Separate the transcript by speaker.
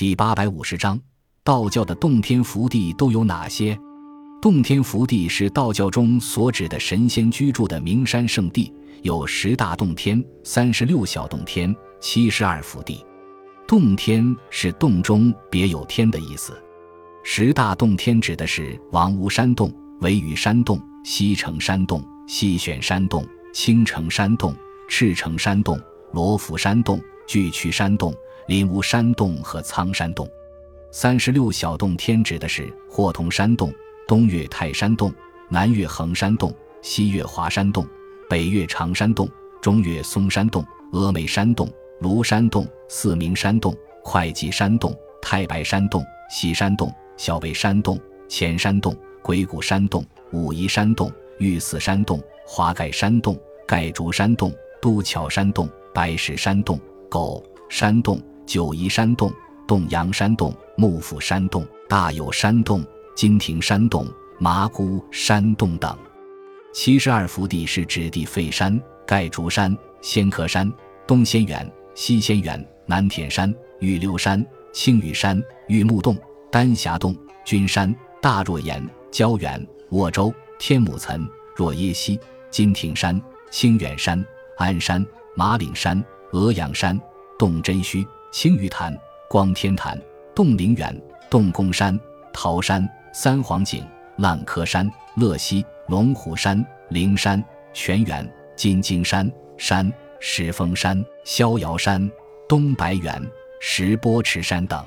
Speaker 1: 第八百五十章，道教的洞天福地都有哪些？洞天福地是道教中所指的神仙居住的名山圣地，有十大洞天、三十六小洞天、七十二福地。洞天是洞中别有天的意思。十大洞天指的是王屋山洞、维屿山洞、西城山洞、西选山洞、青城山洞、赤城山洞、罗浮山洞、巨曲山洞。林屋山洞和苍山洞，三十六小洞天指的是霍童山洞、东岳泰山洞、南岳衡山洞、西岳华山洞、北岳长山洞、中岳嵩山洞、峨眉山洞、庐山洞、四明山洞、会稽山洞、太白山洞、西山洞、小北山洞、前山洞、鬼谷山洞、武夷山洞、玉寺山洞、华盖山洞、盖竹山洞、都桥山洞、白石山洞、狗山洞。九夷山洞、洞阳山洞、幕府山洞、大有山洞、金庭山洞、麻姑山洞等。七十二福地是指地废山、盖竹山、仙客山、东仙园、西仙园、南田山、玉流山、青羽山、玉木洞、丹霞洞、君山、大若岩、焦原、沃州、天母岑、若耶溪、金庭山、清远山、安山、马岭山、峨阳山、洞真虚。青鱼潭、光天潭、洞灵园、洞公山、桃山、三皇井、烂柯山、乐溪、龙虎山、灵山、泉源、金睛山、山石峰山、逍遥山、东白猿、石波池山等。